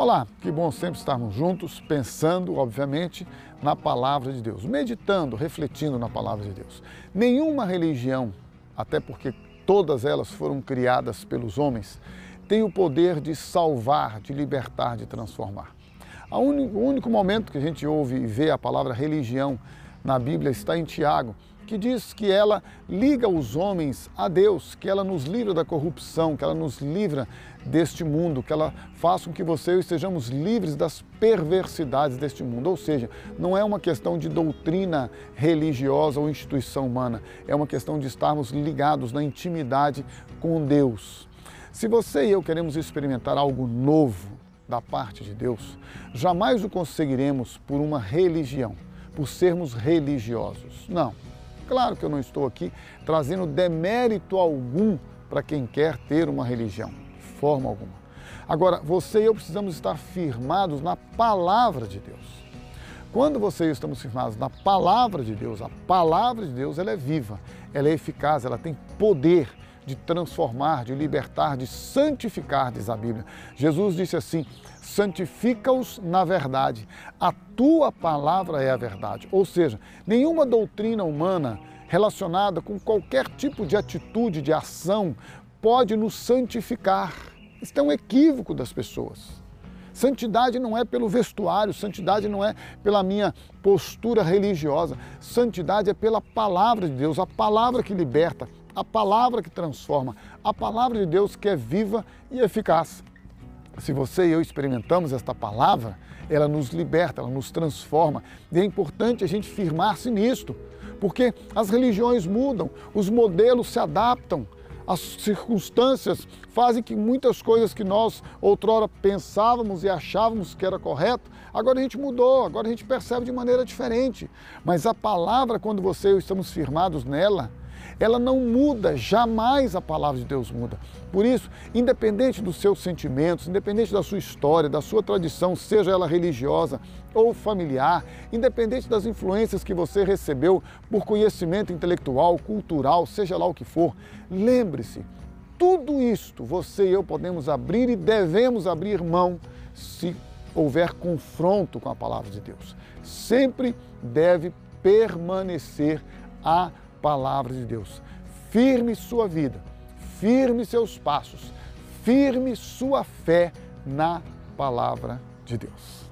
Olá, que bom sempre estarmos juntos, pensando, obviamente, na palavra de Deus, meditando, refletindo na palavra de Deus. Nenhuma religião, até porque todas elas foram criadas pelos homens, tem o poder de salvar, de libertar, de transformar. O único momento que a gente ouve e vê a palavra religião na Bíblia está em Tiago, que diz que ela liga os homens a Deus, que ela nos livra da corrupção, que ela nos livra deste mundo, que ela faça com que você e eu estejamos livres das perversidades deste mundo. Ou seja, não é uma questão de doutrina religiosa ou instituição humana, é uma questão de estarmos ligados na intimidade com Deus. Se você e eu queremos experimentar algo novo da parte de Deus, jamais o conseguiremos por uma religião, por sermos religiosos. Não. Claro que eu não estou aqui trazendo demérito algum para quem quer ter uma religião, de forma alguma. Agora, você e eu precisamos estar firmados na palavra de Deus. Quando você e eu estamos firmados na palavra de Deus, a palavra de Deus ela é viva, ela é eficaz, ela tem poder de transformar, de libertar, de santificar, diz a Bíblia. Jesus disse assim: santifica-os na verdade. A tua palavra é a verdade. Ou seja, nenhuma doutrina humana relacionada com qualquer tipo de atitude, de ação, pode nos santificar. Isso é um equívoco das pessoas. Santidade não é pelo vestuário, santidade não é pela minha postura religiosa, santidade é pela palavra de Deus, a palavra que liberta, a palavra que transforma, a palavra de Deus que é viva e eficaz. Se você e eu experimentamos esta palavra, ela nos liberta, ela nos transforma. E é importante a gente firmar-se nisto, porque as religiões mudam, os modelos se adaptam, as circunstâncias fazem que muitas coisas que nós outrora pensávamos e achávamos que era correto, agora a gente mudou, agora a gente percebe de maneira diferente. Mas a palavra, quando você e eu estamos firmados nela, ela não muda, jamais a palavra de Deus muda. Por isso, independente dos seus sentimentos, independente da sua história, da sua tradição, seja ela religiosa ou familiar, independente das influências que você recebeu por conhecimento intelectual, cultural, seja lá o que for, lembre-se, tudo isto você e eu podemos abrir e devemos abrir mão se houver confronto com a palavra de Deus. Sempre deve permanecer a palavra de Deus. Firme sua vida, firme seus passos, firme sua fé na palavra de Deus.